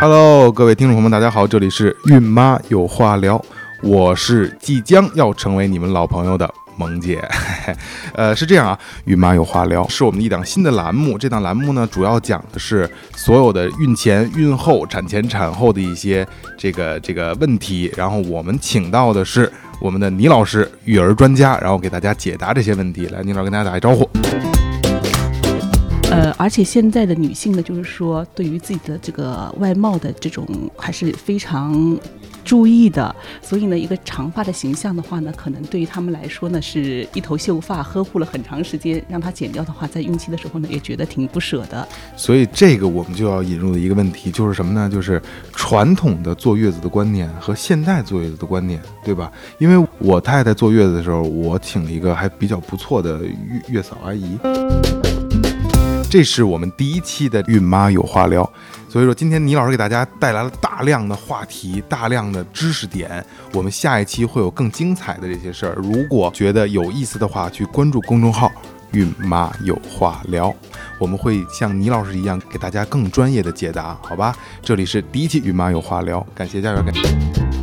Hello，各位听众朋友们，大家好，这里是孕妈有话聊，我是即将要成为你们老朋友的萌姐。呃，是这样啊，孕妈有话聊是我们的一档新的栏目，这档栏目呢，主要讲的是所有的孕前、孕后、产前、产后的一些这个这个问题，然后我们请到的是我们的倪老师，育儿专家，然后给大家解答这些问题。来，倪老师跟大家打一招呼。呃，而且现在的女性呢，就是说对于自己的这个外貌的这种还是非常注意的，所以呢，一个长发的形象的话呢，可能对于她们来说呢，是一头秀发，呵护了很长时间，让它剪掉的话，在孕期的时候呢，也觉得挺不舍的。所以这个我们就要引入的一个问题就是什么呢？就是传统的坐月子的观念和现代坐月子的观念，对吧？因为我太太坐月子的时候，我请了一个还比较不错的月月嫂阿姨。这是我们第一期的孕妈有话聊，所以说今天倪老师给大家带来了大量的话题、大量的知识点，我们下一期会有更精彩的这些事儿。如果觉得有意思的话，去关注公众号“孕妈有话聊”，我们会像倪老师一样给大家更专业的解答，好吧？这里是第一期孕妈有话聊，感谢家人，感谢。